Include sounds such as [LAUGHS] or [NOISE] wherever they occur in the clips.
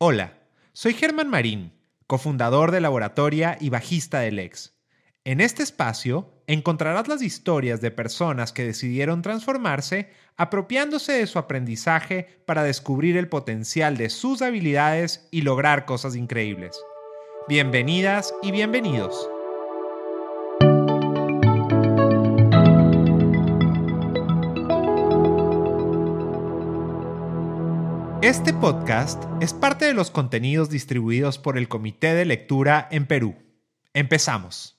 Hola, soy Germán Marín, cofundador de Laboratoria y bajista del Lex. En este espacio encontrarás las historias de personas que decidieron transformarse apropiándose de su aprendizaje para descubrir el potencial de sus habilidades y lograr cosas increíbles. Bienvenidas y bienvenidos. Este podcast es parte de los contenidos distribuidos por el Comité de Lectura en Perú. Empezamos.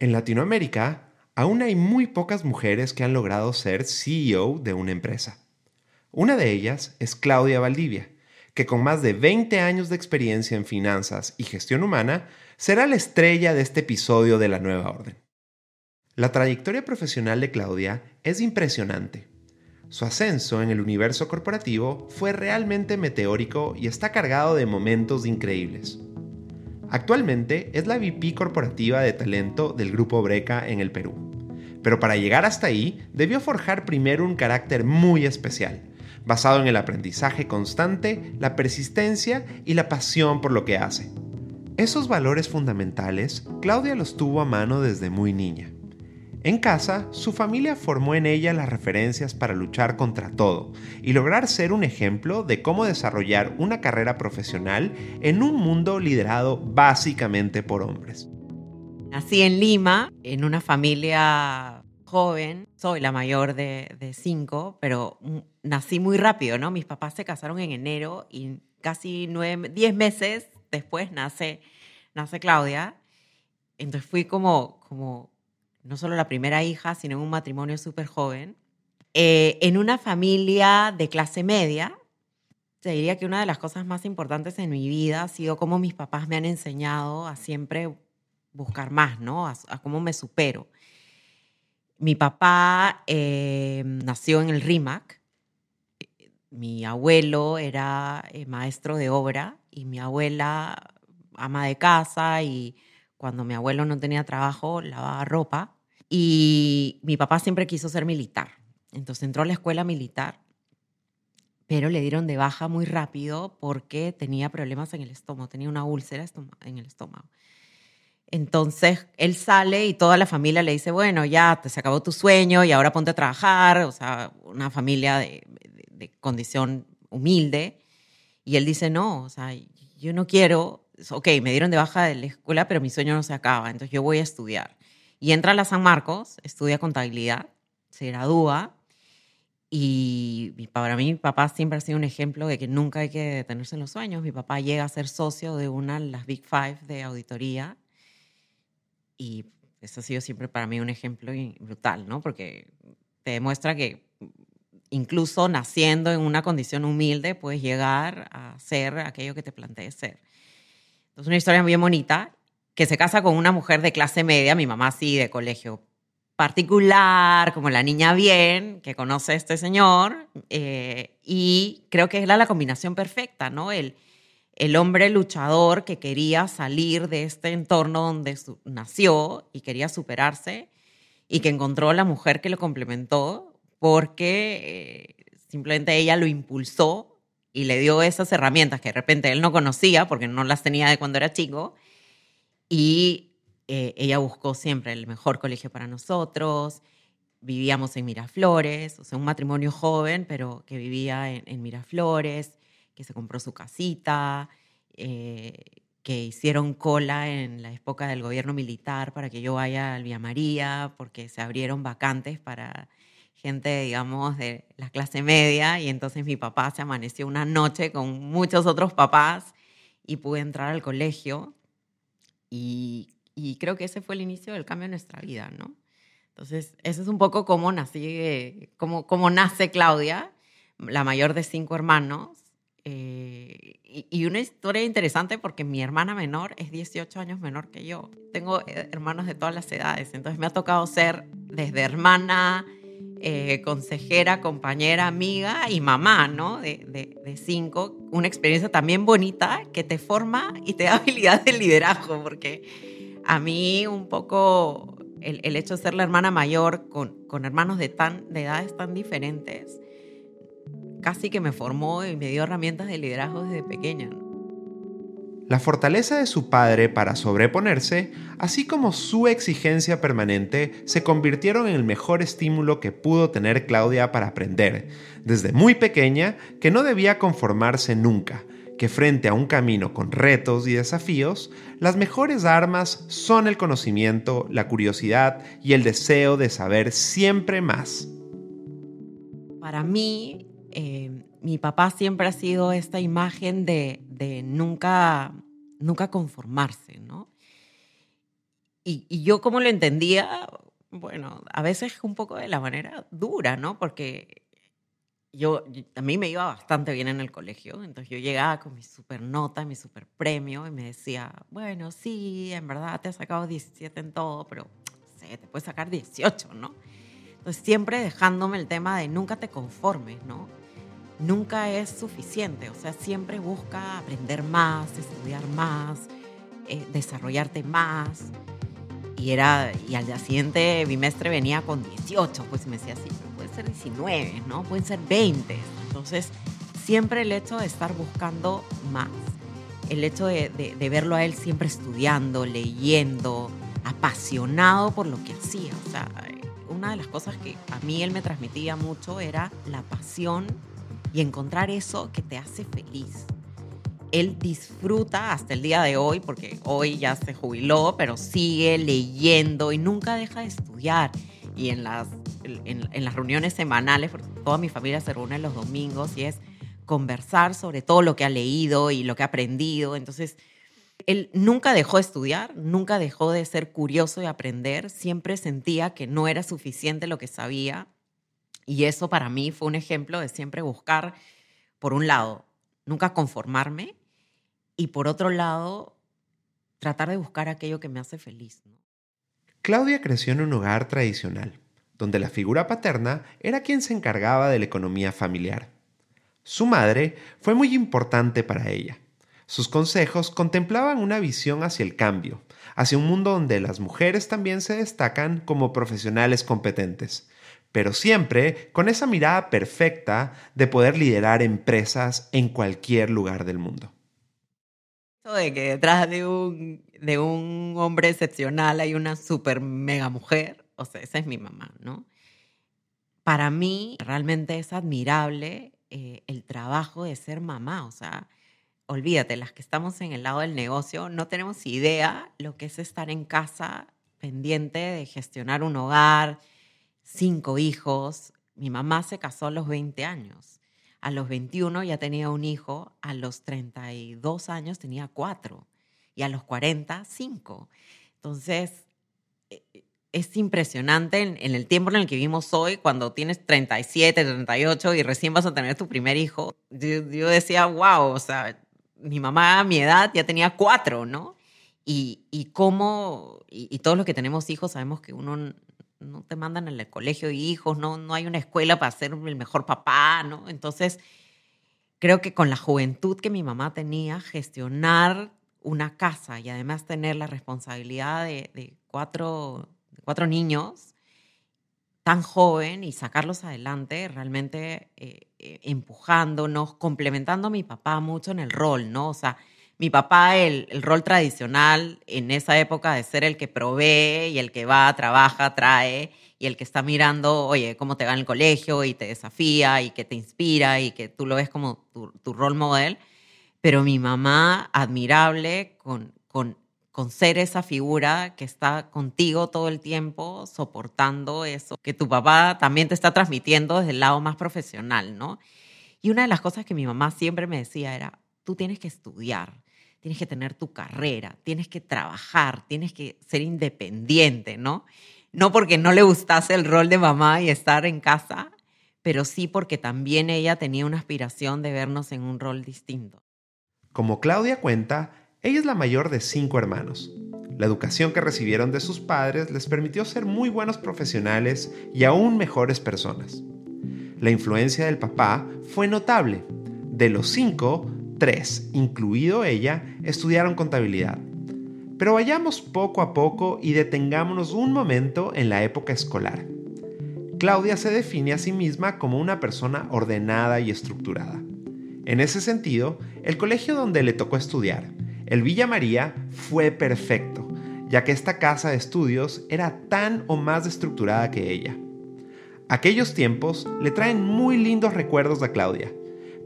En Latinoamérica, aún hay muy pocas mujeres que han logrado ser CEO de una empresa. Una de ellas es Claudia Valdivia, que con más de 20 años de experiencia en finanzas y gestión humana, será la estrella de este episodio de la nueva orden. La trayectoria profesional de Claudia es impresionante. Su ascenso en el universo corporativo fue realmente meteórico y está cargado de momentos increíbles. Actualmente es la VP corporativa de talento del Grupo Breca en el Perú. Pero para llegar hasta ahí debió forjar primero un carácter muy especial, basado en el aprendizaje constante, la persistencia y la pasión por lo que hace. Esos valores fundamentales, Claudia los tuvo a mano desde muy niña. En casa, su familia formó en ella las referencias para luchar contra todo y lograr ser un ejemplo de cómo desarrollar una carrera profesional en un mundo liderado básicamente por hombres. Nací en Lima, en una familia joven, soy la mayor de, cinco, pero nací muy rápido, ¿no? Mis papás se casaron en enero y casi nueve, diez meses después nace, nace Claudia. Entonces fui como, como no solo la primera hija, sino en un matrimonio súper joven, eh, en una familia de clase media. Te diría que una de las cosas más importantes en mi vida ha sido cómo mis papás me han enseñado a siempre buscar más, ¿no? A, cómo me supero. Mi papá eh, nació en el RIMAC. Mi abuelo era eh, maestro de obra y mi abuela ama de casa y cuando mi abuelo no tenía trabajo lavaba ropa. Y mi papá siempre quiso ser militar. Entonces entró a la escuela militar, pero le dieron de baja muy rápido porque tenía problemas en el estómago, tenía una úlcera en el estómago. Entonces él sale y toda la familia le dice, bueno, ya te se acabó tu sueño y ahora ponte a trabajar, o sea, una familia de, de condición humilde. Y él dice, no, o sea, yo no quiero, ok, me dieron de baja de la escuela, pero mi sueño no se acaba, entonces yo voy a estudiar. Y entra a la San Marcos, estudia contabilidad, se gradúa y para mí mi papá siempre ha sido un ejemplo de que nunca hay que detenerse en los sueños. Mi papá llega a ser socio de una de las Big Five de auditoría y eso ha sido siempre para mí un ejemplo brutal, ¿no? Porque te demuestra que incluso naciendo en una condición humilde puedes llegar a ser aquello que te plantees ser. Entonces, una historia muy bonita que se casa con una mujer de clase media, mi mamá sí, de colegio particular, como la niña bien, que conoce a este señor, eh, y creo que era la combinación perfecta, ¿no? El, el hombre luchador que quería salir de este entorno donde nació y quería superarse, y que encontró a la mujer que lo complementó porque eh, simplemente ella lo impulsó y le dio esas herramientas que de repente él no conocía porque no las tenía de cuando era chico y eh, ella buscó siempre el mejor colegio para nosotros. Vivíamos en Miraflores, o sea, un matrimonio joven, pero que vivía en, Miraflores, que se compró su casita, eh, que hicieron cola en la época del gobierno militar para que yo vaya al Vía María, porque se abrieron vacantes para gente, digamos, de la clase media, y entonces mi papá se amaneció una noche con muchos otros papás y pude entrar al colegio y, creo que ese fue el inicio del cambio en nuestra vida, ¿no? Entonces, eso es un poco cómo, nací, cómo, cómo nace Claudia, la mayor de cinco hermanos. Eh, y, una historia interesante porque mi hermana menor es 18 años menor que yo. Tengo eh, hermanos de todas las edades, entonces me ha tocado ser desde hermana, eh, consejera, compañera, amiga y mamá, ¿no? De, cinco. Una experiencia también bonita que te forma y te da [LAUGHS] habilidad de liderazgo, porque a mí un poco el, el hecho de ser la hermana mayor con, con hermanos de, tan, de edades tan diferentes casi que me formó y me dio herramientas de liderazgo desde pequeña. La fortaleza de su padre para sobreponerse, así como su exigencia permanente, se convirtieron en el mejor estímulo que pudo tener Claudia para aprender, desde muy pequeña, que no debía conformarse nunca, que frente a un camino con retos y desafíos, las mejores armas son el conocimiento, la curiosidad y el deseo de saber siempre más. Para mí, eh, mi papá siempre ha sido esta imagen de, nunca, nunca conformarse, ¿no? Y, yo como lo entendía, bueno, a veces un poco de la manera dura, ¿no? Porque yo, a mí me iba bastante bien en el colegio, entonces yo llegaba con mi super nota, mi super premio y me decía, bueno, sí, en verdad te has sacado 17 en todo, pero sé, te puedes sacar 18, ¿no? Entonces siempre dejándome el tema de nunca te conformes, ¿no? Nunca es suficiente, o sea, siempre busca aprender más, estudiar más, eh, desarrollarte más. Y, era, y al día siguiente bimestre venía con 18, pues me decía así, puede ser 19, ¿no? Pueden ser 20. Entonces, siempre el hecho de estar buscando más, el hecho de, de verlo a él siempre estudiando, leyendo, apasionado por lo que hacía, o sea, una de las cosas que a mí él me transmitía mucho era la pasión y encontrar eso que te hace feliz. Él disfruta hasta el día de hoy, porque hoy ya se jubiló, pero sigue leyendo y nunca deja de estudiar. Y en las, en, las reuniones semanales, porque toda mi familia se reúne los domingos y es conversar sobre todo lo que ha leído y lo que ha aprendido. Entonces, él nunca dejó de estudiar, nunca dejó de ser curioso y aprender, siempre sentía que no era suficiente lo que sabía y eso para mí fue un ejemplo de siempre buscar, por un lado, nunca conformarme y por otro lado, tratar de buscar aquello que me hace feliz. Claudia creció en un hogar tradicional, donde la figura paterna era quien se encargaba de la economía familiar. Su madre fue muy importante para ella sus consejos contemplaban una visión hacia el cambio, hacia un mundo donde las mujeres también se destacan como profesionales competentes, pero siempre con esa mirada perfecta de poder liderar empresas en cualquier lugar del mundo. De que detrás de un, de un hombre excepcional hay una super mega mujer, o sea, esa es mi mamá, ¿no? Para mí realmente es admirable eh, el trabajo de ser mamá, o sea, olvídate, las que estamos en el lado del negocio, no tenemos idea lo que es estar en casa pendiente de gestionar un hogar, cinco hijos. Mi mamá se casó a los 20 años. A los 21 ya tenía un hijo, a los 32 años tenía cuatro y a los 40, cinco. Entonces, e, e, es impresionante en, el tiempo en el que vivimos hoy, cuando tienes 37, 38 y recién vas a tener tu primer hijo. Yo, decía, wow, o sea, mi mamá a mi edad ya tenía cuatro, ¿no? Y, y cómo, y, todos los que tenemos hijos sabemos que uno no te mandan al colegio de hijos, no, no hay una escuela para ser el mejor papá, ¿no? Entonces, creo que con la juventud que mi mamá tenía, gestionar una casa y además tener la responsabilidad de, cuatro, cuatro niños, tan joven y sacarlos adelante, realmente eh, eh, empujándonos, complementando a mi papá mucho en el rol, ¿no? O sea, mi papá, el, rol tradicional en esa época de ser el que provee y el que va, trabaja, trae y el que está mirando, oye, cómo te va en el colegio y te desafía y que te inspira y que tú lo ves como tu, tu rol model. Pero mi mamá, admirable, con, con con ser esa figura que está contigo todo el tiempo, soportando eso, que tu papá también te está transmitiendo desde el lado más profesional, ¿no? Y una de las cosas que mi mamá siempre me decía era, tú tienes que estudiar, tienes que tener tu carrera, tienes que trabajar, tienes que ser independiente, ¿no? No porque no le gustase el rol de mamá y estar en casa, pero sí porque también ella tenía una aspiración de vernos en un rol distinto. Como Claudia cuenta, ella es la mayor de cinco hermanos. La educación que recibieron de sus padres les permitió ser muy buenos profesionales y aún mejores personas. La influencia del papá fue notable. De los cinco, tres, incluido ella, estudiaron contabilidad. Pero vayamos poco a poco y detengámonos un momento en la época escolar. Claudia se define a sí misma como una persona ordenada y estructurada. En ese sentido, el colegio donde le tocó estudiar, el Villa María, fue perfecto, ya que esta casa de estudios era tan o más estructurada que ella. Aquellos tiempos le traen muy lindos recuerdos a Claudia,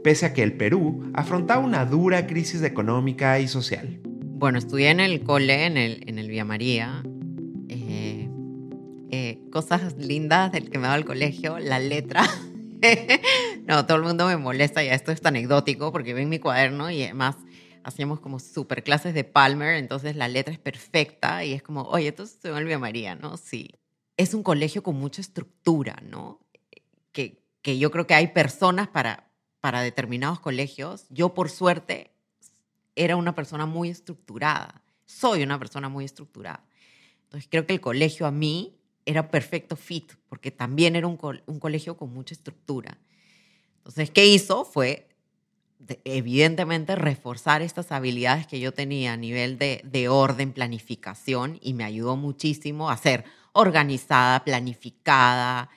pese a que el Perú afrontaba una dura crisis económica y social. Bueno, estudié en el cole, en el, en el Villa María. Eh, eh, cosas lindas del que me daba el colegio, la letra. [LAUGHS] no, todo el mundo me molesta, ya esto es anecdótico porque ven mi cuaderno y además hacíamos como super clases de Palmer, entonces la letra es perfecta y es como, oye, entonces se me María, ¿no? Sí. Es un colegio con mucha estructura, ¿no? Que, que yo creo que hay personas para, para determinados colegios. Yo, por suerte, era una persona muy estructurada. Soy una persona muy estructurada. Entonces, creo que el colegio a mí era perfecto fit, porque también era un, un colegio con mucha estructura. Entonces, ¿qué hizo? Fue evidentemente reforzar estas habilidades que yo tenía a nivel de, de, orden, planificación, y me ayudó muchísimo a ser organizada, planificada,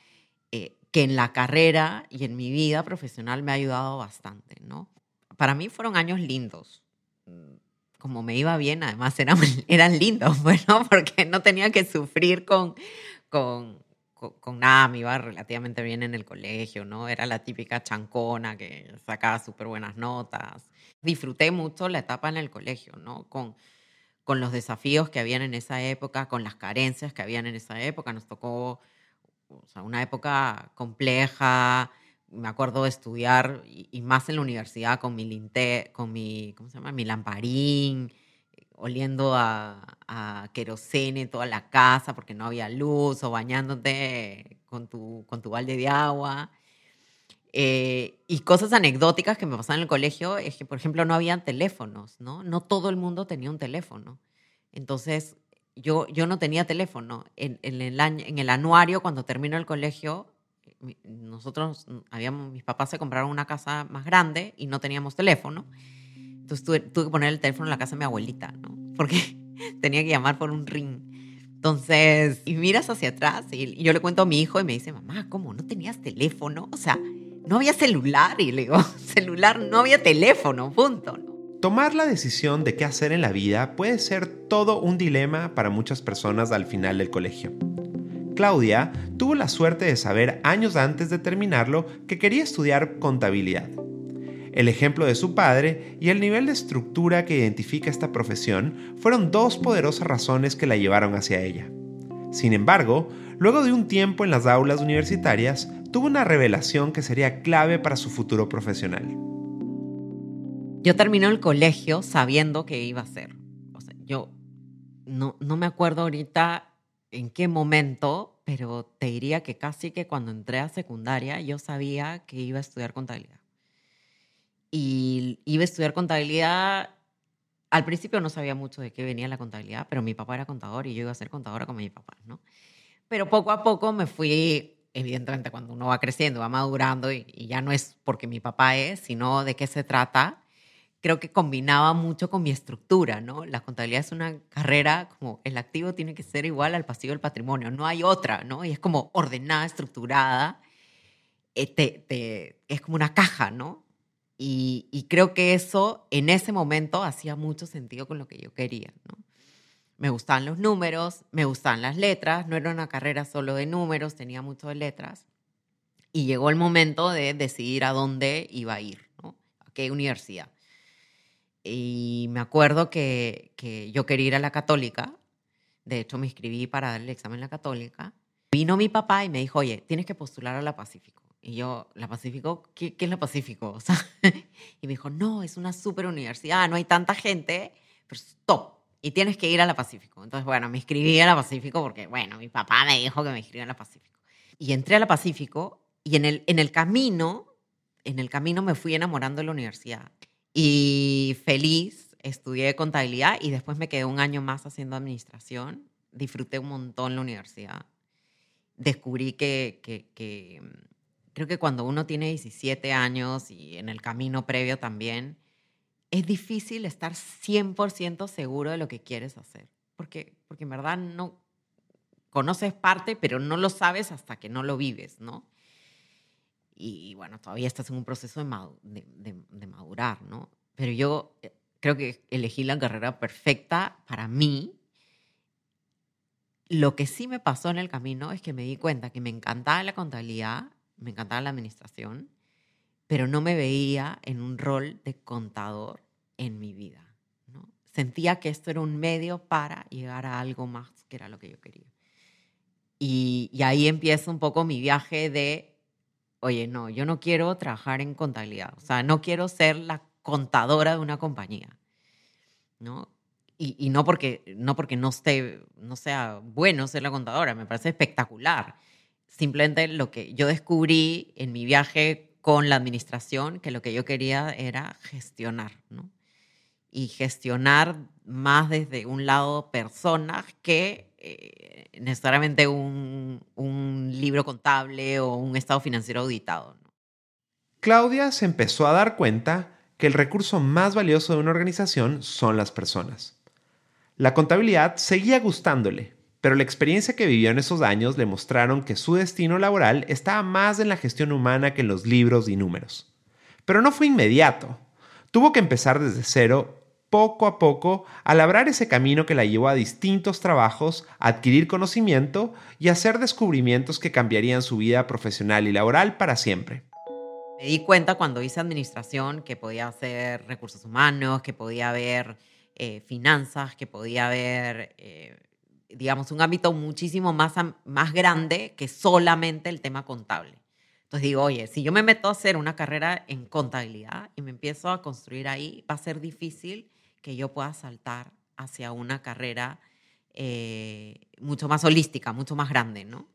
que en la carrera y en mi vida profesional me ha ayudado bastante, ¿no? Para mí fueron años lindos. Como me iba bien, además eran, [LAUGHS] eran lindos, bueno, porque no tenía que sufrir con, con, con, nada, me iba relativamente bien en el colegio, ¿no? Era la típica chancona que sacaba súper buenas notas. Disfruté mucho la etapa en el colegio, ¿no? Con, con los desafíos que habían en esa época, con las carencias que habían en esa época. Nos tocó o sea, una época compleja. Me acuerdo de estudiar, y, más en la universidad, con mi, linte, con mi, ¿cómo se llama? mi lamparín, oliendo a, a querosene toda la casa porque no había luz o bañándote con tu, con tu balde de agua. Eh, y cosas anecdóticas que me pasaban en el colegio es que, por ejemplo, no habían teléfonos, ¿no? No todo el mundo tenía un teléfono. Entonces, yo, yo no tenía teléfono. En, el, en el anuario, cuando terminó el colegio, nosotros, habíamos, mis papás se compraron una casa más grande y no teníamos teléfono. Entonces tuve, que poner el teléfono en la casa de mi abuelita, ¿no? [LAUGHS] Porque tenía que llamar por un ring. Entonces, y miras hacia atrás y, yo le cuento a mi hijo y me dice, mamá, ¿cómo? ¿No tenías teléfono? O sea, no había celular. Y le digo, [LAUGHS] celular, no había teléfono, punto. Tomar la decisión de qué hacer en la vida puede ser todo un dilema para muchas personas al final del colegio. Claudia tuvo la suerte de saber años antes de terminarlo que quería estudiar contabilidad el ejemplo de su padre y el nivel de estructura que identifica esta profesión fueron dos poderosas razones que la llevaron hacia ella. Sin embargo, luego de un tiempo en las aulas universitarias, tuvo una revelación que sería clave para su futuro profesional. Yo terminé el colegio sabiendo que iba a ser. O sea, yo no, no me acuerdo ahorita en qué momento, pero te diría que casi que cuando entré a secundaria yo sabía que iba a estudiar contabilidad y iba a estudiar contabilidad. Al principio no sabía mucho de qué venía la contabilidad, pero mi papá era contador y yo iba a ser contadora como mi papá, ¿no? Pero poco a poco me fui, evidentemente cuando uno va creciendo, va madurando y, ya no es porque mi papá es, sino de qué se trata, creo que combinaba mucho con mi estructura, ¿no? La contabilidad es una carrera como el activo tiene que ser igual al pasivo del patrimonio, no hay otra, ¿no? Y es como ordenada, estructurada, eh, es como una caja, ¿no? Y, creo que eso en ese momento hacía mucho sentido con lo que yo quería. ¿no? Me gustaban los números, me gustaban las letras, no era una carrera solo de números, tenía mucho de letras. Y llegó el momento de decidir a dónde iba a ir, ¿no? a qué universidad. Y me acuerdo que, que yo quería ir a la católica, de hecho me inscribí para dar el examen en la católica. Vino mi papá y me dijo, oye, tienes que postular a la Pacífico. Y yo, ¿la Pacífico? ¿Qué, es la Pacífico? O [LAUGHS] y me dijo, no, es una super universidad, no hay tanta gente, pero es. Y tienes que ir a la Pacífico. Entonces, bueno, me inscribí a la Pacífico porque, bueno, mi papá me dijo que me inscribí a la Pacífico. Y entré a la Pacífico y en el, en el camino, en el camino me fui enamorando de la universidad. Y feliz, estudié contabilidad y después me quedé un año más haciendo administración. Disfruté un montón la universidad. Descubrí que, que, que creo que cuando uno tiene 17 años y en el camino previo también, es difícil estar 100% seguro de lo que quieres hacer. Porque, porque en verdad no, conoces parte, pero no lo sabes hasta que no lo vives, ¿no? Y bueno, todavía estás en un proceso de, de madurar, ¿no? Pero yo eh, creo que elegí la carrera perfecta para mí. Lo que sí me pasó en el camino es que me di cuenta que me encantaba la contabilidad, me encantaba la administración, pero no me veía en un rol de contador en mi vida. ¿no? Sentía que esto era un medio para llegar a algo más que era lo que yo quería. Y, y ahí empieza un poco mi viaje de, oye, no, yo no quiero trabajar en contabilidad, o sea, no quiero ser la contadora de una compañía. ¿no? Y, no porque, no, porque no, esté, no sea bueno ser la contadora, me parece espectacular. Simplemente lo que yo descubrí en mi viaje con la administración, que lo que yo quería era gestionar, ¿no? Y gestionar más desde un lado personas que eh, necesariamente un, un, libro contable o un estado financiero auditado. Claudia se empezó a dar cuenta que el recurso más valioso de una organización son las personas. La contabilidad seguía gustándole, pero la experiencia que vivió en esos años le mostraron que su destino laboral estaba más en la gestión humana que en los libros y números. Pero no fue inmediato. Tuvo que empezar desde cero, poco a poco, a labrar ese camino que la llevó a distintos trabajos, a adquirir conocimiento y a hacer descubrimientos que cambiarían su vida profesional y laboral para siempre. Me di cuenta cuando hice administración que podía hacer recursos humanos, que podía haber eh, finanzas, que podía haber eh, digamos, un ámbito muchísimo más, más grande que solamente el tema contable. Entonces digo, oye, si yo me meto a hacer una carrera en contabilidad y me empiezo a construir ahí, va a ser difícil que yo pueda saltar hacia una carrera eh, mucho más holística, mucho más grande, ¿no?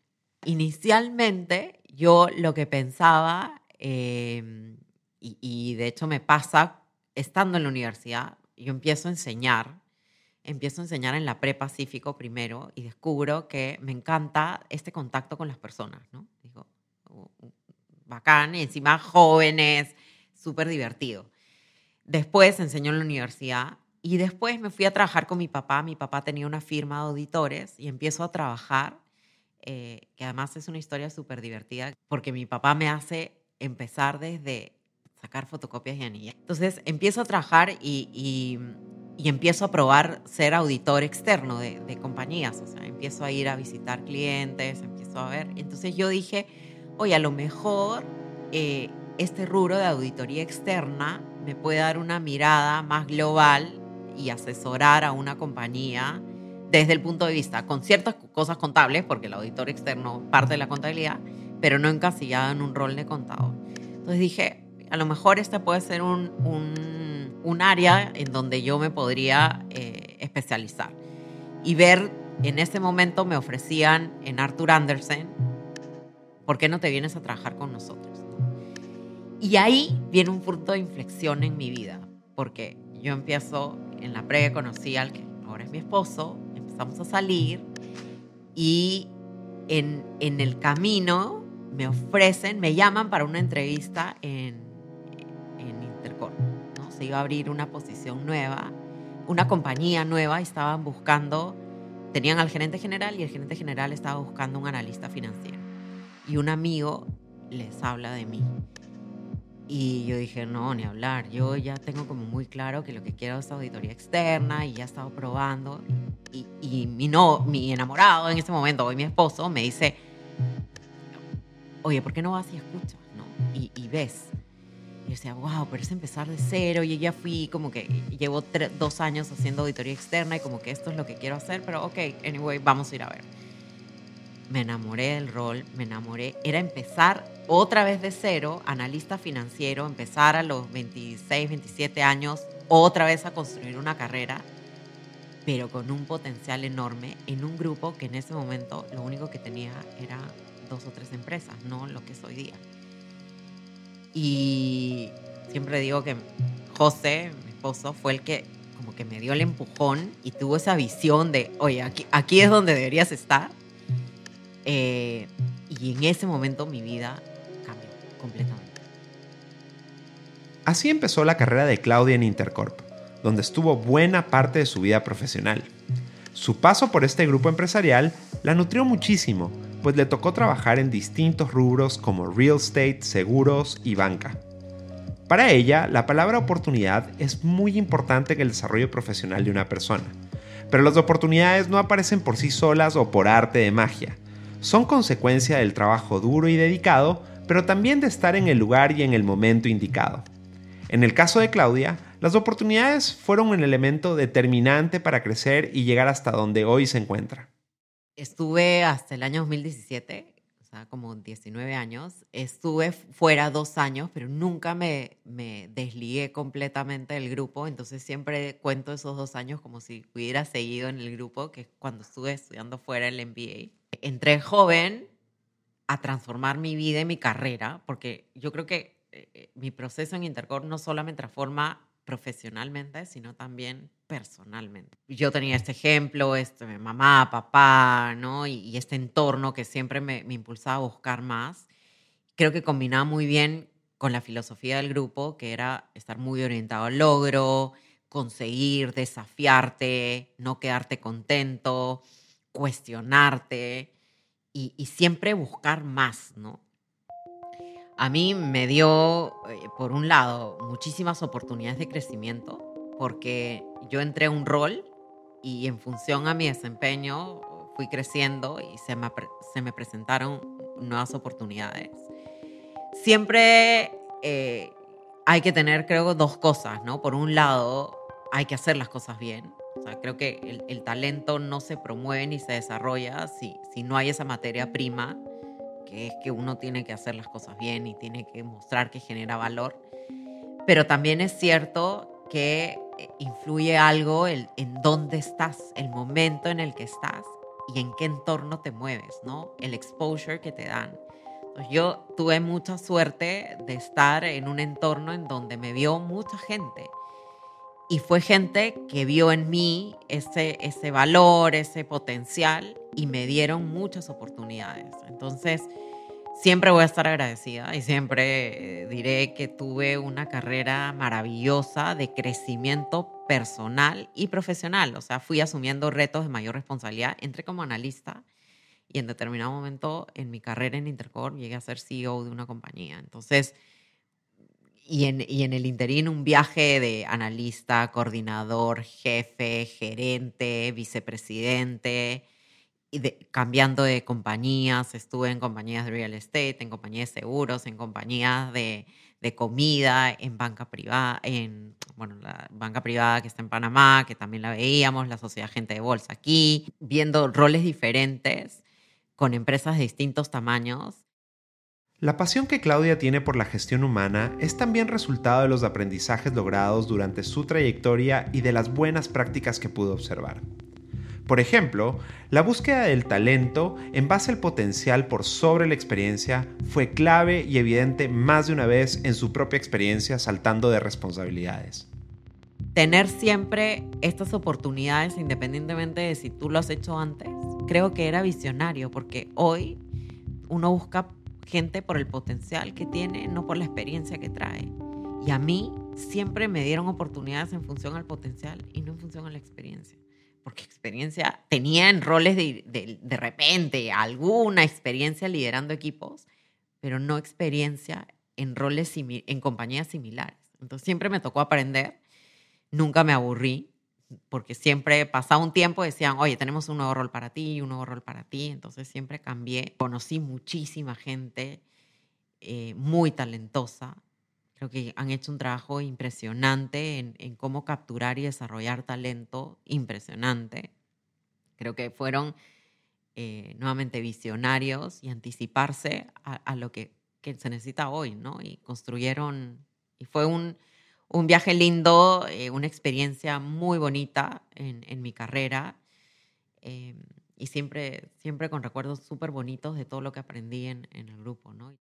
Inicialmente yo lo que pensaba, em, y, y de hecho me pasa estando en la universidad, yo empiezo a enseñar empiezo a enseñar en la pre-Pacífico primero y descubro que me encanta este contacto con las personas, ¿no? Digo, bacán, y encima jóvenes, súper divertido. Después enseñó en la universidad y después me fui a trabajar con mi papá. Mi papá tenía una firma de auditores y empiezo a trabajar, eh, que además es una historia súper divertida, porque mi papá me hace empezar desde sacar fotocopias y anillas. Entonces empiezo a trabajar y empiezo a probar ser auditor externo de, compañías, o sea, empiezo a ir a visitar clientes, empiezo a ver. Entonces yo dije, oye, a lo mejor eh, este rubro de auditoría externa me puede dar una mirada más global y asesorar a una compañía desde el punto de vista, con ciertas cosas contables, porque el auditor externo parte de la contabilidad, pero no encasillado en un rol de contador. Entonces dije, a lo mejor este puede ser un un área en donde yo me podría eh, especializar. Y ver, en ese momento me ofrecían en Arthur Andersen, ¿por qué no te vienes a trabajar con nosotros? Y ahí viene un punto de inflexión en mi vida, porque yo empiezo, en la previa conocí al que ahora es mi esposo, empezamos a salir y en, en el camino me ofrecen, me llaman para una entrevista en se iba a abrir una posición nueva, una compañía nueva, estaban buscando, tenían al gerente general y el gerente general estaba buscando un analista financiero. Y un amigo les habla de mí. Y yo dije, no, ni hablar. Yo ya tengo como muy claro que lo que quiero es auditoría externa y ya he estado probando. Y, y mi, no, mi enamorado en ese momento, hoy mi esposo, me dice, oye, ¿por qué no vas y escuchas? ¿no? Y, y ves yo decía, wow, pero es empezar de cero. Y ya fui como que llevo dos años haciendo auditoría externa y como que esto es lo que quiero hacer, pero ok, anyway, vamos a ir a ver. Me enamoré del rol, me enamoré. Era empezar otra vez de cero, analista financiero, empezar a los 26, 27 años, otra vez a construir una carrera, pero con un potencial enorme en un grupo que en ese momento lo único que tenía era dos o tres empresas, no lo que es hoy día. Y siempre digo que José, mi esposo, fue el que como que me dio el empujón y tuvo esa visión de, oye, aquí, aquí es donde deberías estar. Eh, y en ese momento mi vida cambió completamente. Así empezó la carrera de Claudia en Intercorp, donde estuvo buena parte de su vida profesional. Su paso por este grupo empresarial La nutrió muchísimo, pues le tocó trabajar en distintos rubros como real estate, seguros y banca. Para ella, la palabra oportunidad es muy importante en el desarrollo profesional de una persona, pero las oportunidades no aparecen por sí solas o por arte de magia. Son consecuencia del trabajo duro y dedicado, pero también de estar en el lugar y en el momento indicado. En el caso de Claudia, las oportunidades fueron un elemento determinante para crecer y llegar hasta donde hoy se encuentra. Estuve hasta el año 2017, o sea, como 19 años. Estuve fuera dos años, pero nunca me, me desligué completamente del grupo. Entonces siempre cuento esos dos años como si hubiera seguido en el grupo, que es cuando estuve estudiando fuera el MBA. Entré joven a transformar mi vida y mi carrera, porque yo creo que eh, eh, mi proceso en Intercorp no solamente transforma profesionalmente, sino también personalmente. Yo tenía este ejemplo, este, mamá, papá, ¿no? Y, este entorno que siempre me, impulsaba a buscar más. Creo que combinaba muy bien con la filosofía del grupo, que era estar muy orientado al logro, conseguir, desafiarte, no quedarte contento, cuestionarte y siempre buscar más, ¿no? A mí me dio, eh, por un lado, muchísimas oportunidades de crecimiento, porque yo entré a un rol y en función a mi desempeño fui creciendo y se me, se me presentaron nuevas oportunidades. Siempre eh, hay que tener, creo, dos cosas, ¿no? Por un lado, hay que hacer las cosas bien. O sea, creo que el, el talento no se promueve ni se desarrolla si, si no hay esa materia prima que es que uno tiene que hacer las cosas bien y tiene que mostrar que genera valor. Pero también es cierto que eh, influye algo en dónde estás, el momento en el que estás y en qué entorno te mueves, ¿no? El exposure que te dan. yo tuve mucha suerte de estar en un entorno en donde me vio mucha gente. Y fue gente que vio en mí ese, ese valor, ese potencial y me dieron muchas oportunidades. Entonces, siempre voy a estar agradecida y siempre eh, diré que tuve una carrera maravillosa de crecimiento personal y profesional. O sea, fui asumiendo retos de mayor responsabilidad. Entré como analista y en determinado momento en mi carrera en Intercorp llegué a ser CEO de una compañía. Entonces, y en, y en el interín un viaje de analista, coordinador, jefe, gerente, vicepresidente y cambiando de compañías, estuve en compañías de real estate, en compañías de seguros, en compañías de, de, comida, en banca privada, en bueno, la banca privada que está en Panamá, que también la veíamos, la sociedad gente de bolsa aquí, viendo roles diferentes con empresas de distintos tamaños. La pasión que Claudia tiene por la gestión humana es también resultado de los aprendizajes logrados durante su trayectoria y de las buenas prácticas que pudo observar. Por ejemplo, la búsqueda del talento en base al potencial por sobre la experiencia fue clave y evidente más de una vez en su propia experiencia saltando de responsabilidades. Tener siempre estas oportunidades independientemente de si tú lo has hecho antes, creo que era visionario porque hoy uno busca gente por el potencial que tiene, no por la experiencia que trae. Y a mí siempre me dieron oportunidades en función al potencial y no en función a la experiencia porque experiencia tenía en roles de, de, repente, alguna experiencia liderando equipos, pero no experiencia en roles en compañías similares. Entonces siempre me tocó aprender, nunca me aburrí, porque siempre pasaba un tiempo decían, oye, tenemos un nuevo rol para ti, un nuevo rol para ti, entonces siempre cambié, conocí muchísima gente eh, muy talentosa Creo que han hecho un trabajo impresionante en, cómo capturar y desarrollar talento, impresionante. Creo que fueron eh, nuevamente visionarios y anticiparse a, lo que, se necesita hoy, ¿no? Y construyeron, y fue un, viaje lindo, eh, una experiencia muy bonita en, mi carrera. Eh, y siempre, siempre con recuerdos súper bonitos de todo lo que aprendí en, en el grupo, ¿no?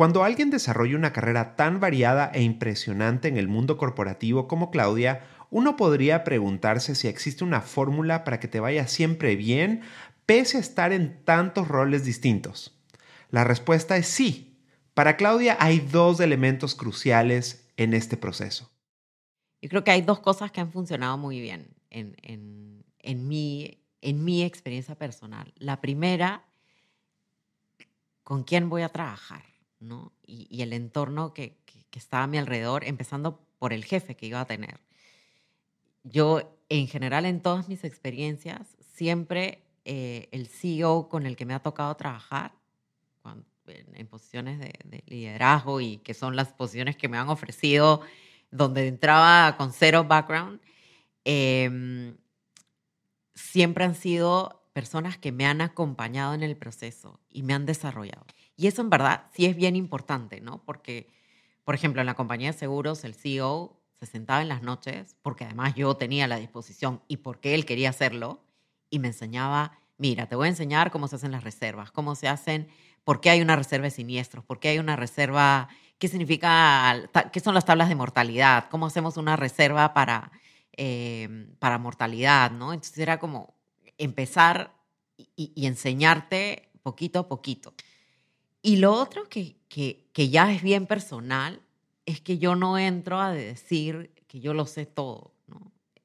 Cuando alguien desarrolla una carrera tan variada e impresionante en el mundo corporativo como Claudia, uno podría preguntarse si existe una fórmula para que te vaya siempre bien, pese a estar en tantos roles distintos. La respuesta es sí. Para Claudia hay dos elementos cruciales en este proceso. Yo creo que hay dos cosas que han funcionado muy bien en, en, en mí en mi experiencia personal. La primera, con quién voy a trabajar, ¿no? Y, el entorno que, que, estaba a mi alrededor, empezando por el jefe que iba a tener. Yo, en general, en todas mis experiencias, siempre eh, el CEO con el que me ha tocado trabajar, en, posiciones de, de, liderazgo y que son las posiciones que me han ofrecido, donde entraba con cero background, eh, siempre han sido personas que me han acompañado en el proceso y me han desarrollado. Y eso en verdad sí es bien importante, ¿no? Porque, por ejemplo, en la compañía de seguros, el CEO se sentaba en las noches, porque además yo tenía la disposición y porque él quería hacerlo, y me enseñaba, mira, te voy a enseñar cómo se hacen las reservas, cómo se hacen, por qué hay una reserva de siniestros, por qué hay una reserva, qué significa, qué son las tablas de mortalidad, cómo hacemos una reserva para Em, para mortalidad, ¿no? Entonces era como empezar y, enseñarte poquito a poquito. Y lo otro que, que, que, ya es bien personal es que yo no entro a decir que yo lo sé todo.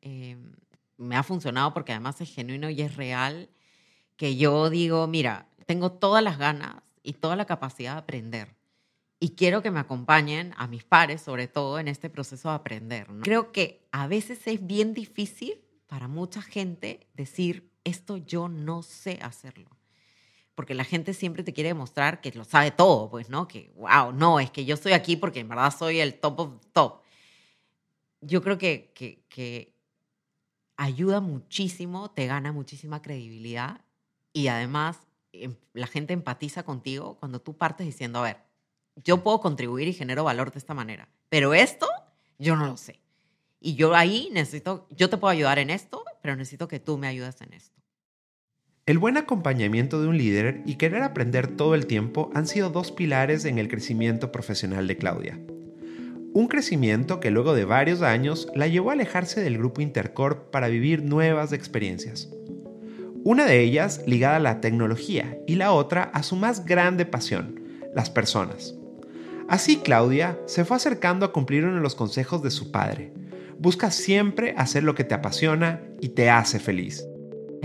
Em, me ha funcionado porque además es genuino y es real que yo digo, mira, tengo todas las ganas y toda la capacidad de aprender y quiero que me acompañen a mis pares, sobre todo en este proceso de aprender. Creo que a veces es bien difícil para mucha gente decir, esto yo no sé hacerlo. Porque la gente siempre te quiere demostrar que lo sabe todo, pues, ¿no? Que, wow, no, es que yo estoy aquí porque en verdad soy el top of top. Yo creo que, que, que ayuda muchísimo, te gana muchísima credibilidad y además em, la gente empatiza contigo cuando tú partes diciendo, a ver, yo puedo contribuir y genero valor de esta manera, pero esto yo no lo sé. Y yo ahí necesito, yo te puedo ayudar en esto, pero necesito que tú me ayudes en esto. El buen acompañamiento de un líder y querer aprender todo el tiempo han sido dos pilares en el crecimiento profesional de Claudia. Un crecimiento que luego de varios años la llevó a alejarse del grupo Intercorp para vivir nuevas experiencias. Una de ellas ligada a la tecnología y la otra a su más grande pasión, las personas. Así Claudia se fue acercando a cumplir uno de los consejos de su padre. Busca siempre hacer lo que te apasiona y te hace feliz.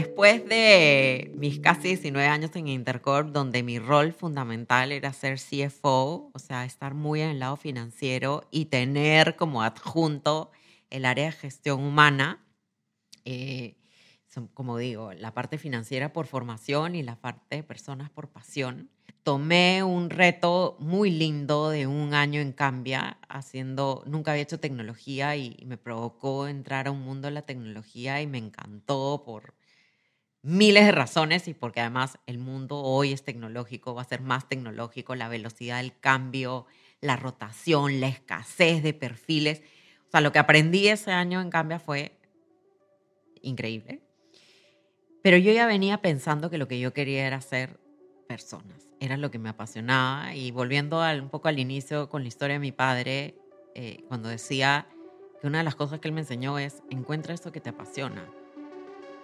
Después de mis casi 19 años en Intercorp, donde mi rol fundamental era ser CFO, o sea, estar muy en el lado financiero y tener como adjunto el área de gestión humana, eh, como digo, la parte financiera por formación y la parte de personas por pasión. Tomé un reto muy lindo de un año en Cambia, haciendo, nunca había hecho tecnología y, me provocó entrar a un mundo de la tecnología y me encantó por miles de razones y porque además el mundo hoy es tecnológico, va a ser más tecnológico, la velocidad del cambio, la rotación, la escasez de perfiles. O sea, lo que aprendí ese año en Cambia fue increíble. Pero yo ya venía pensando que lo que yo quería era ser personas. Era lo que me apasionaba. Y volviendo al, un poco al inicio con la historia de mi padre, eh, cuando decía que una de las cosas que él me enseñó es, encuentra esto que te apasiona.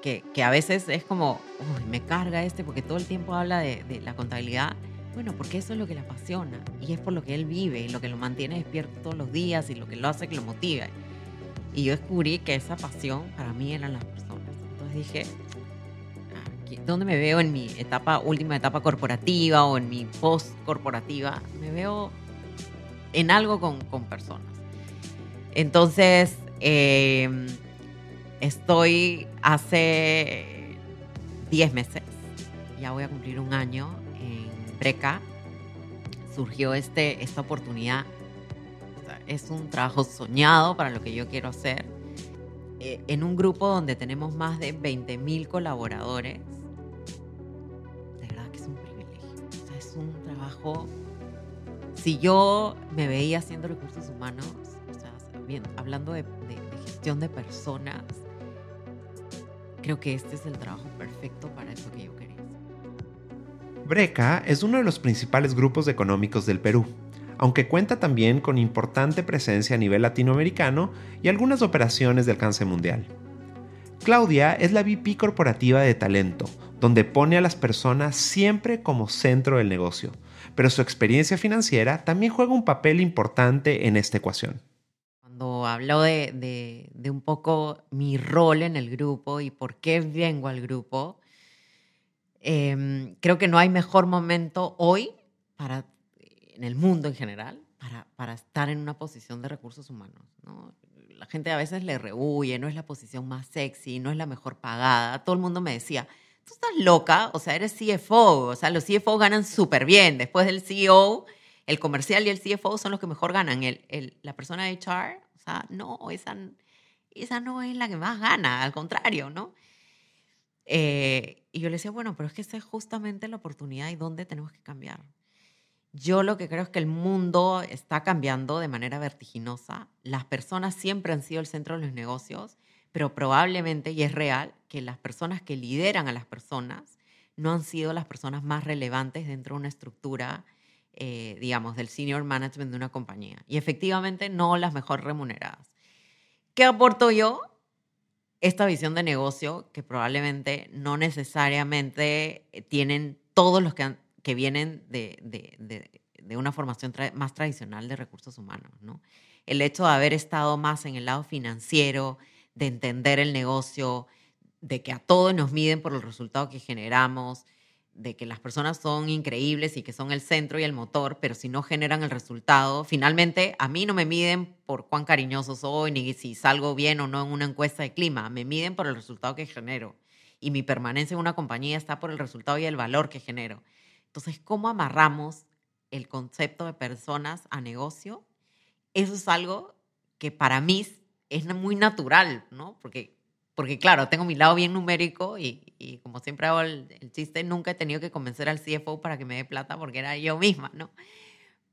Que, que a veces es como, uy, me carga este porque todo el tiempo habla de, de la contabilidad. Bueno, porque eso es lo que le apasiona y es por lo que él vive y lo que lo mantiene despierto todos los días y lo que lo hace que lo motive. Y yo descubrí que esa pasión para mí eran las personas. Entonces dije, dónde me veo en mi etapa, última etapa corporativa o en mi post corporativa, me veo en algo con, con personas. Entonces, em, estoy hace 10 meses, ya voy a cumplir un año en Breca, surgió este, esta oportunidad. es un trabajo soñado para lo que yo quiero hacer. Eh, en un grupo donde tenemos más de 20.000 colaboradores un trabajo, si yo me veía haciendo recursos humanos, o hablando de, gestión de personas, creo que este es el trabajo perfecto para eso que yo quería. Breca es uno de los principales grupos económicos del Perú, aunque cuenta también con importante presencia a nivel latinoamericano y algunas operaciones de alcance mundial. Claudia es la VP corporativa de talento, donde pone a las personas siempre como centro del negocio, pero su experiencia financiera también juega un papel importante en esta ecuación. Cuando hablo de, de, un poco mi rol en el grupo y por qué vengo al grupo, em, creo que no hay mejor momento hoy para, en el mundo en general para, para estar en una posición de recursos humanos. ¿no? La gente a veces le rehuye, no es la posición más sexy, no es la mejor pagada. Todo el mundo me decía, tú estás loca, o sea, eres CFO, o sea, los CFO ganan súper bien. Después del CEO, el comercial y el CFO son los que mejor ganan. El, el, la persona de HR, no, esa, esa no es la que más gana, al contrario, ¿no? Eh, y yo le decía, bueno, pero es que esa es justamente la oportunidad y dónde tenemos que cambiar. Yo lo que creo es que el mundo está cambiando de manera vertiginosa. Las personas siempre han sido el centro de los negocios pero probablemente, y es real, que las personas que lideran a las personas no han sido las personas más relevantes dentro de una estructura, eh, digamos, del senior management de una compañía. Y efectivamente no las mejor remuneradas. ¿Qué aporto yo? Esta visión de negocio que probablemente no necesariamente tienen todos los que, que vienen de, de, de, una formación más tradicional de recursos humanos. ¿no? El hecho de haber estado más en el lado financiero, de entender el negocio, de que a todos nos miden por el resultado que generamos, de que las personas son increíbles y que son el centro y el motor, pero si no generan el resultado, finalmente a mí no me miden por cuán cariñoso soy, ni si salgo bien o no en una encuesta de clima, me miden por el resultado que genero. Y mi permanencia en una compañía está por el resultado y el valor que genero. Entonces, ¿cómo amarramos el concepto de personas a negocio? Eso es algo que para mí es muy natural, ¿no? Porque, porque claro, tengo mi lado bien numérico y, y como siempre hago el, chiste, nunca he tenido que convencer al CFO para que me dé plata porque era yo misma, ¿no?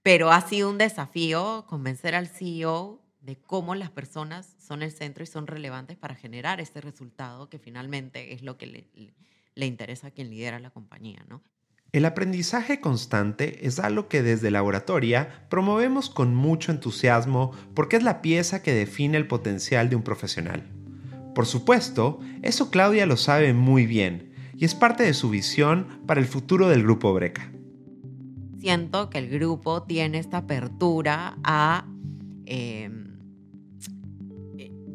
Pero ha sido un desafío convencer al CEO de cómo las personas son el centro y son relevantes para generar este resultado que finalmente es lo que le, le interesa a quien lidera la compañía, ¿no? El aprendizaje constante es algo que desde Laboratoria promovemos con mucho entusiasmo porque es la pieza que define el potencial de un profesional. Por supuesto, eso Claudia lo sabe muy bien y es parte de su visión para el futuro del grupo Breca. Siento que el grupo tiene esta apertura a em,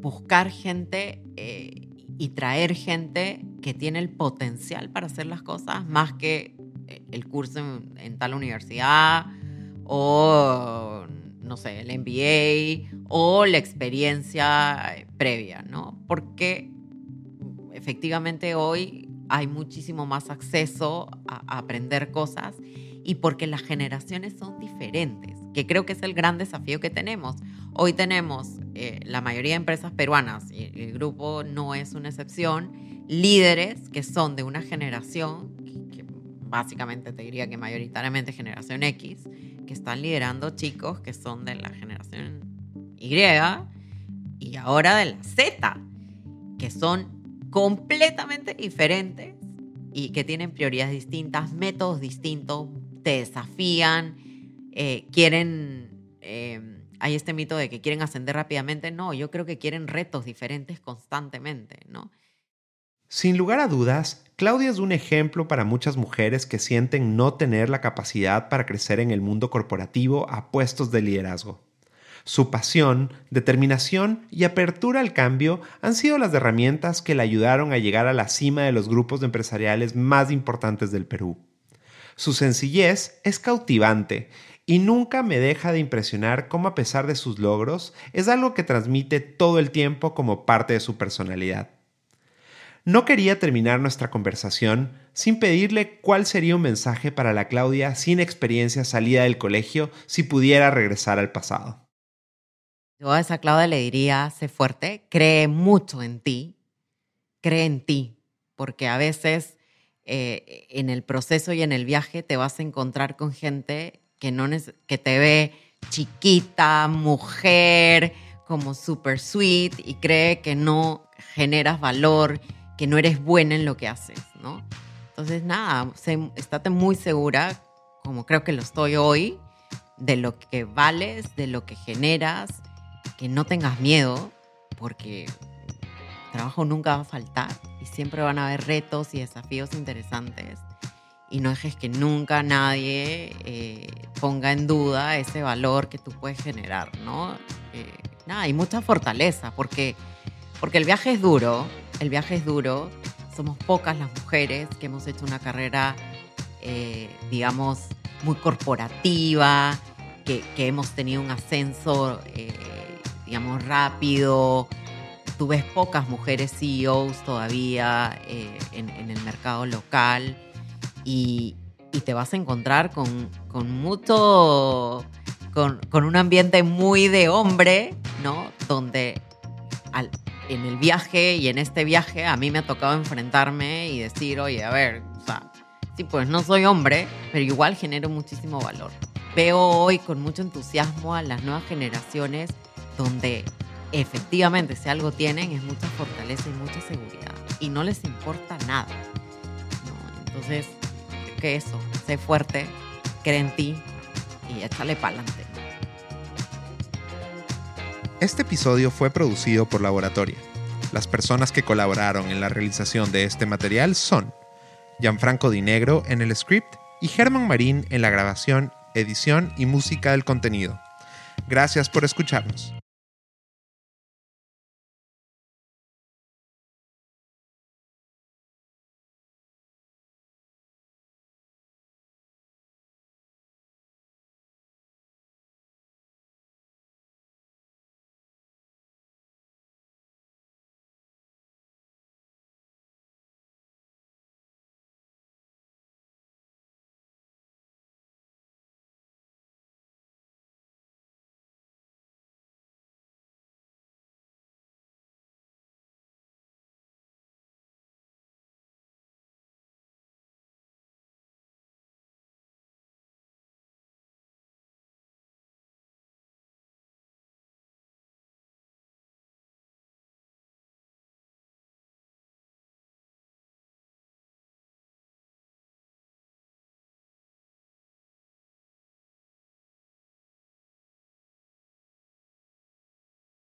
buscar gente eh, y traer gente que tiene el potencial para hacer las cosas más que el curso en, tal universidad o, no sé, el MBA o la experiencia eh, previa, ¿no? Porque efectivamente hoy hay muchísimo más acceso a, aprender cosas y porque las generaciones son diferentes, que creo que es el gran desafío que tenemos. Hoy tenemos eh, la mayoría de empresas peruanas, y el grupo no es una excepción, líderes que son de una generación básicamente te diría que mayoritariamente generación X, que están liderando chicos que son de la generación Y y ahora de la Z, que son completamente diferentes y que tienen prioridades distintas, métodos distintos, te desafían, eh, quieren... Eh, hay este mito de que quieren ascender rápidamente. No, yo creo que quieren retos diferentes constantemente, ¿no? Sin lugar a dudas, Claudia es un ejemplo para muchas mujeres que sienten no tener la capacidad para crecer en el mundo corporativo a puestos de liderazgo. Su pasión, determinación y apertura al cambio han sido las herramientas que le ayudaron a llegar a la cima de los grupos empresariales más importantes del Perú. Su sencillez es cautivante y nunca me deja de impresionar cómo a pesar de sus logros es algo que transmite todo el tiempo como parte de su personalidad. No quería terminar nuestra conversación sin pedirle cuál sería un mensaje para la Claudia sin experiencia salida del colegio si pudiera regresar al pasado. Yo a esa Claudia le diría, sé fuerte, cree mucho en ti, cree en ti, porque a veces eh, en el proceso y en el viaje te vas a encontrar con gente que, no que te ve chiquita, mujer, como super sweet y cree que no generas valor que no eres buena en lo que haces, ¿no? Entonces, nada, estate muy segura, como creo que lo estoy hoy, de lo que vales, de lo que generas, que no tengas miedo, porque trabajo nunca va a faltar y siempre van a haber retos y desafíos interesantes. Y no dejes que nunca nadie eh, ponga en duda ese valor que tú puedes generar, ¿no? Eh, nada, y mucha fortaleza, porque, porque el viaje es duro, el viaje es duro, somos pocas las mujeres que hemos hecho una carrera, eh, digamos, muy corporativa, que, hemos tenido un ascenso, eh, digamos, rápido. Tú ves pocas mujeres CEOs todavía eh, en, el mercado local y, te vas a encontrar con, mucho, con, con, un ambiente muy de hombre, ¿no? Donde al, en el viaje y en este viaje a mí me ha tocado enfrentarme y decir, oye, a ver, o sea, sí, pues no soy hombre, pero igual genero muchísimo valor. Veo hoy con mucho entusiasmo a las nuevas generaciones donde efectivamente si algo tienen es mucha fortaleza y mucha seguridad y no les importa nada. Entonces, que eso, sé fuerte, cree en ti y échale para adelante. Este episodio fue producido por Laboratoria. Las personas que colaboraron en la realización de este material son Gianfranco Di Negro en el script y Germán Marín en la grabación, edición y música del contenido. Gracias por escucharnos.